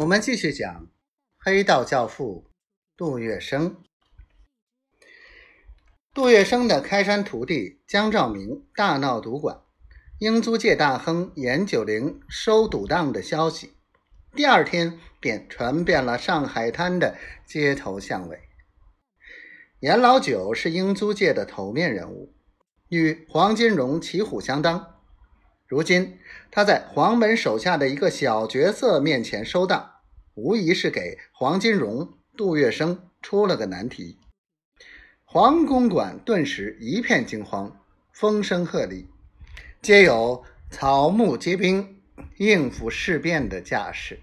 我们继续讲黑道教父杜月笙。杜月笙的开山徒弟江兆明大闹赌馆，英租界大亨严九龄收赌档的消息，第二天便传遍了上海滩的街头巷尾。严老九是英租界的头面人物，与黄金荣旗鼓相当。如今他在黄门手下的一个小角色面前收档，无疑是给黄金荣、杜月笙出了个难题。黄公馆顿时一片惊慌，风声鹤唳，皆有草木皆兵、应付事变的架势。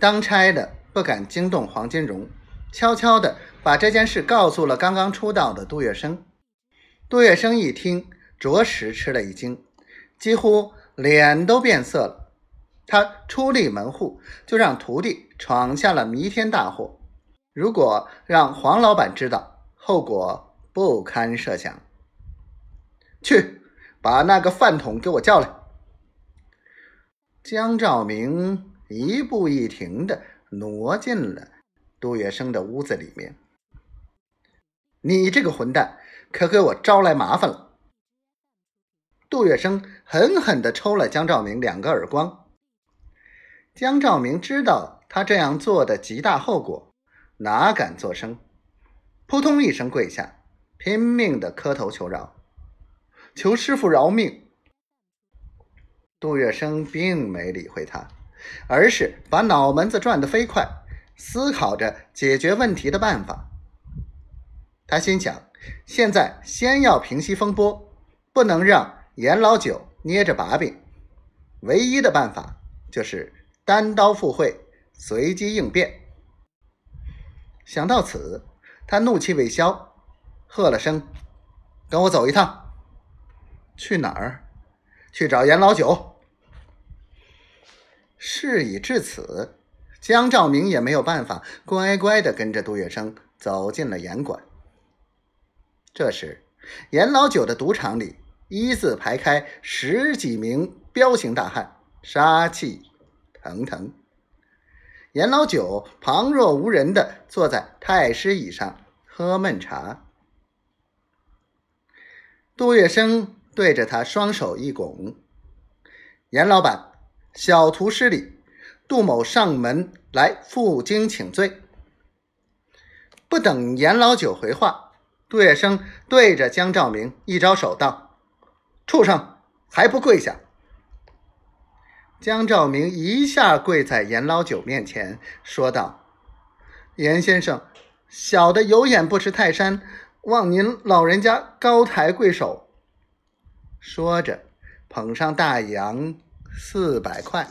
当差的不敢惊动黄金荣，悄悄地把这件事告诉了刚刚出道的杜月笙。杜月笙一听，着实吃了一惊。几乎脸都变色了。他出立门户，就让徒弟闯下了弥天大祸。如果让黄老板知道，后果不堪设想。去，把那个饭桶给我叫来。江兆明一步一停的挪进了杜月笙的屋子里面。你这个混蛋，可给我招来麻烦了。杜月笙狠狠地抽了江兆明两个耳光。江兆明知道他这样做的极大后果，哪敢作声？扑通一声跪下，拼命的磕头求饶：“求师傅饶命！”杜月笙并没理会他，而是把脑门子转得飞快，思考着解决问题的办法。他心想：现在先要平息风波，不能让。严老九捏着把柄，唯一的办法就是单刀赴会，随机应变。想到此，他怒气未消，喝了声：“跟我走一趟。”去哪儿？去找严老九。事已至此，江兆明也没有办法，乖乖的跟着杜月笙走进了严馆。这时，严老九的赌场里。一字排开十几名彪形大汉，杀气腾腾。严老九旁若无人的坐在太师椅上喝闷茶。杜月笙对着他双手一拱：“严老板，小徒失礼，杜某上门来负荆请罪。”不等严老九回话，杜月笙对着江兆明一招手道。畜生还不跪下！江兆明一下跪在严老九面前，说道：“严先生，小的有眼不识泰山，望您老人家高抬贵手。”说着，捧上大洋四百块。